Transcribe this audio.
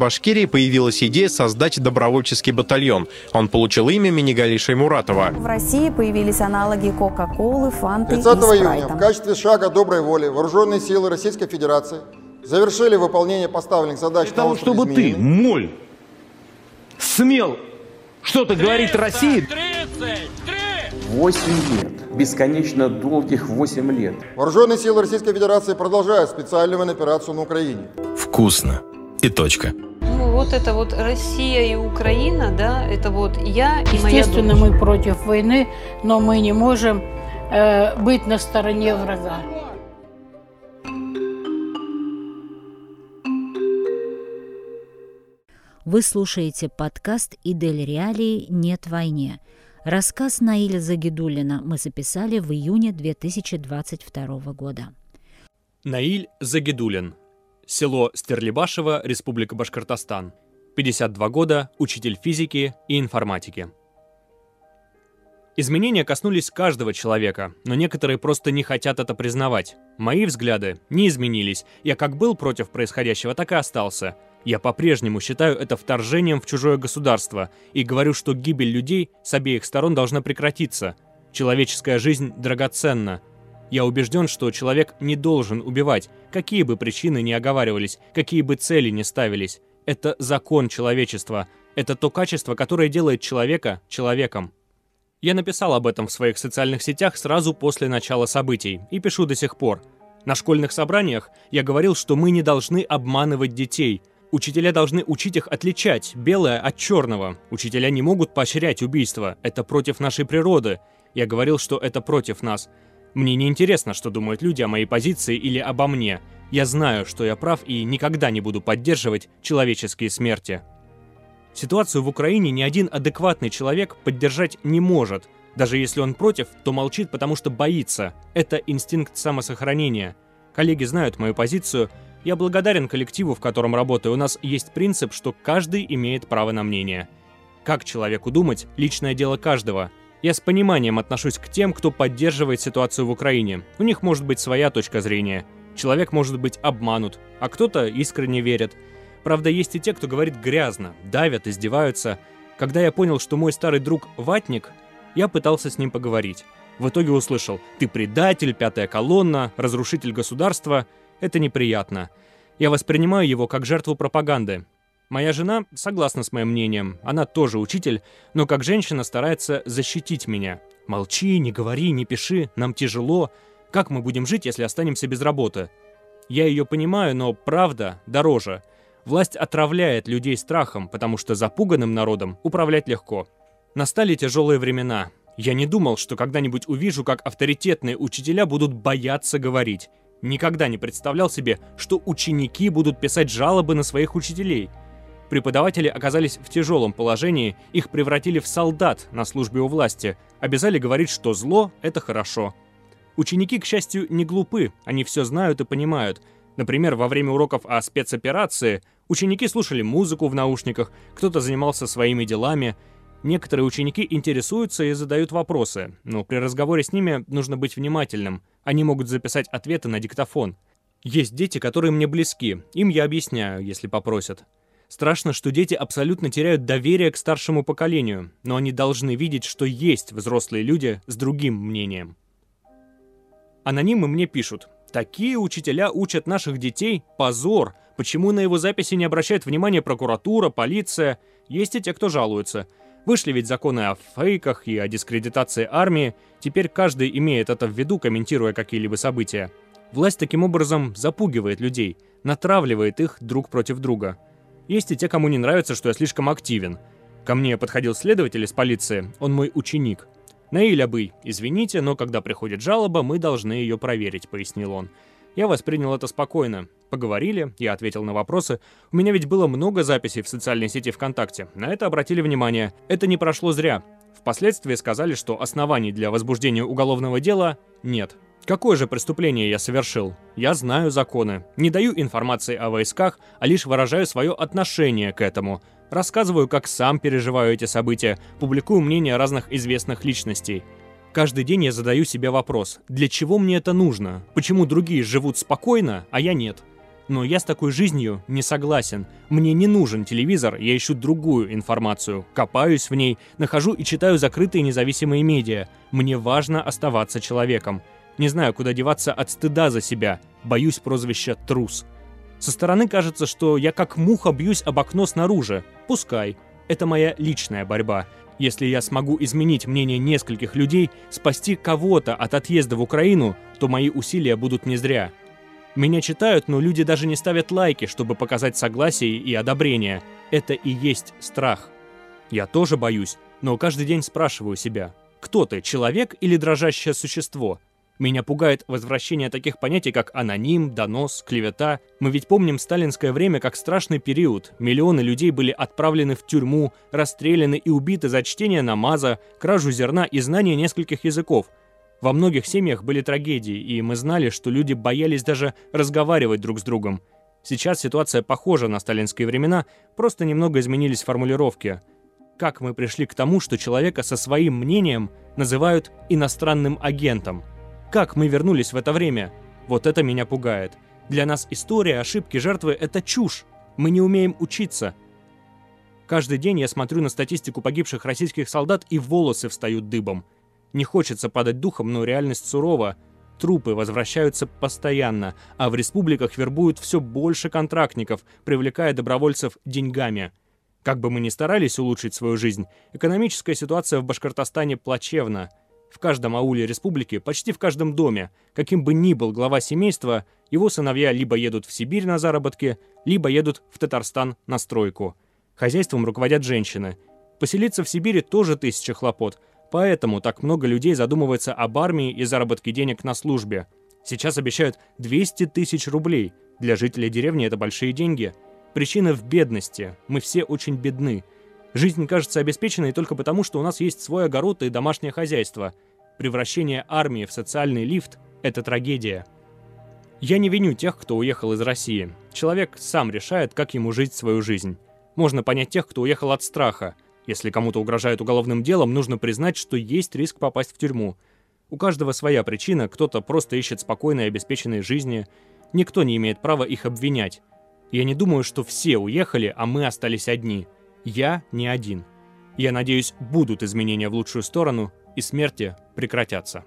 Башкирии появилась идея создать добровольческий батальон. Он получил имя Минигалиши Шаймуратова. В России появились аналоги Кока-Колы, Фанты 30 и Спрайта. июня в качестве шага доброй воли вооруженные силы Российской Федерации завершили выполнение поставленных задач Для того, чтобы ты, моль, смел что-то говорить России, 8 лет, бесконечно долгих 8 лет. Вооруженные силы Российской Федерации продолжают специальную операцию на Украине. Вкусно. И точка. Вот это вот Россия и Украина, да, это вот я и моя Естественно, мы против войны, но мы не можем э, быть на стороне врага. Вы слушаете подкаст «Идель Реалии. Нет войне». Рассказ Наиля Загидулина мы записали в июне 2022 года. Наиль Загидулин. Село Стерлибашево, Республика Башкортостан. 52 года, учитель физики и информатики. Изменения коснулись каждого человека, но некоторые просто не хотят это признавать. Мои взгляды не изменились. Я как был против происходящего, так и остался. Я по-прежнему считаю это вторжением в чужое государство и говорю, что гибель людей с обеих сторон должна прекратиться. Человеческая жизнь драгоценна. Я убежден, что человек не должен убивать, какие бы причины ни оговаривались, какие бы цели ни ставились. Это закон человечества. Это то качество, которое делает человека человеком. Я написал об этом в своих социальных сетях сразу после начала событий и пишу до сих пор. На школьных собраниях я говорил, что мы не должны обманывать детей. Учителя должны учить их отличать белое от черного. Учителя не могут поощрять убийство. Это против нашей природы. Я говорил, что это против нас. Мне не интересно, что думают люди о моей позиции или обо мне. Я знаю, что я прав и никогда не буду поддерживать человеческие смерти. Ситуацию в Украине ни один адекватный человек поддержать не может. Даже если он против, то молчит, потому что боится. Это инстинкт самосохранения. Коллеги знают мою позицию. Я благодарен коллективу, в котором работаю. У нас есть принцип, что каждый имеет право на мнение. Как человеку думать – личное дело каждого. Я с пониманием отношусь к тем, кто поддерживает ситуацию в Украине. У них может быть своя точка зрения. Человек может быть обманут, а кто-то искренне верит. Правда, есть и те, кто говорит грязно, давят, издеваются. Когда я понял, что мой старый друг ватник, я пытался с ним поговорить. В итоге услышал «ты предатель, пятая колонна, разрушитель государства». Это неприятно. Я воспринимаю его как жертву пропаганды. Моя жена согласна с моим мнением, она тоже учитель, но как женщина старается защитить меня. Молчи, не говори, не пиши, нам тяжело. Как мы будем жить, если останемся без работы? Я ее понимаю, но правда дороже. Власть отравляет людей страхом, потому что запуганным народом управлять легко. Настали тяжелые времена. Я не думал, что когда-нибудь увижу, как авторитетные учителя будут бояться говорить. Никогда не представлял себе, что ученики будут писать жалобы на своих учителей. Преподаватели оказались в тяжелом положении, их превратили в солдат на службе у власти, обязали говорить, что зло – это хорошо. Ученики, к счастью, не глупы, они все знают и понимают. Например, во время уроков о спецоперации ученики слушали музыку в наушниках, кто-то занимался своими делами. Некоторые ученики интересуются и задают вопросы, но при разговоре с ними нужно быть внимательным. Они могут записать ответы на диктофон. Есть дети, которые мне близки, им я объясняю, если попросят. Страшно, что дети абсолютно теряют доверие к старшему поколению, но они должны видеть, что есть взрослые люди с другим мнением. Анонимы мне пишут. Такие учителя учат наших детей. Позор. Почему на его записи не обращает внимания прокуратура, полиция? Есть и те, кто жалуются. Вышли ведь законы о фейках и о дискредитации армии. Теперь каждый имеет это в виду, комментируя какие-либо события. Власть таким образом запугивает людей, натравливает их друг против друга. Есть и те, кому не нравится, что я слишком активен. Ко мне подходил следователь из полиции, он мой ученик. «Наиль Абый, извините, но когда приходит жалоба, мы должны ее проверить», — пояснил он. Я воспринял это спокойно. Поговорили, я ответил на вопросы. У меня ведь было много записей в социальной сети ВКонтакте. На это обратили внимание. Это не прошло зря. Впоследствии сказали, что оснований для возбуждения уголовного дела нет. Какое же преступление я совершил? Я знаю законы. Не даю информации о войсках, а лишь выражаю свое отношение к этому. Рассказываю, как сам переживаю эти события, публикую мнения разных известных личностей. Каждый день я задаю себе вопрос, для чего мне это нужно? Почему другие живут спокойно, а я нет? Но я с такой жизнью не согласен. Мне не нужен телевизор, я ищу другую информацию. Копаюсь в ней, нахожу и читаю закрытые независимые медиа. Мне важно оставаться человеком. Не знаю, куда деваться от стыда за себя. Боюсь прозвища «трус». Со стороны кажется, что я как муха бьюсь об окно снаружи. Пускай. Это моя личная борьба. Если я смогу изменить мнение нескольких людей, спасти кого-то от отъезда в Украину, то мои усилия будут не зря. Меня читают, но люди даже не ставят лайки, чтобы показать согласие и одобрение. Это и есть страх. Я тоже боюсь, но каждый день спрашиваю себя, кто ты, человек или дрожащее существо? Меня пугает возвращение таких понятий, как аноним, донос, клевета. Мы ведь помним сталинское время как страшный период. Миллионы людей были отправлены в тюрьму, расстреляны и убиты за чтение намаза, кражу зерна и знание нескольких языков. Во многих семьях были трагедии, и мы знали, что люди боялись даже разговаривать друг с другом. Сейчас ситуация похожа на сталинские времена, просто немного изменились формулировки. Как мы пришли к тому, что человека со своим мнением называют иностранным агентом – как мы вернулись в это время? Вот это меня пугает. Для нас история, ошибки, жертвы — это чушь. Мы не умеем учиться. Каждый день я смотрю на статистику погибших российских солдат, и волосы встают дыбом. Не хочется падать духом, но реальность сурова. Трупы возвращаются постоянно, а в республиках вербуют все больше контрактников, привлекая добровольцев деньгами. Как бы мы ни старались улучшить свою жизнь, экономическая ситуация в Башкортостане плачевна — в каждом ауле республики, почти в каждом доме, каким бы ни был глава семейства, его сыновья либо едут в Сибирь на заработки, либо едут в Татарстан на стройку. Хозяйством руководят женщины. Поселиться в Сибири тоже тысяча хлопот, поэтому так много людей задумывается об армии и заработке денег на службе. Сейчас обещают 200 тысяч рублей. Для жителей деревни это большие деньги. Причина в бедности. Мы все очень бедны. Жизнь кажется обеспеченной только потому, что у нас есть свой огород и домашнее хозяйство. Превращение армии в социальный лифт – это трагедия. Я не виню тех, кто уехал из России. Человек сам решает, как ему жить свою жизнь. Можно понять тех, кто уехал от страха. Если кому-то угрожает уголовным делом, нужно признать, что есть риск попасть в тюрьму. У каждого своя причина, кто-то просто ищет спокойной и обеспеченной жизни. Никто не имеет права их обвинять. Я не думаю, что все уехали, а мы остались одни – я не один. Я надеюсь, будут изменения в лучшую сторону, и смерти прекратятся.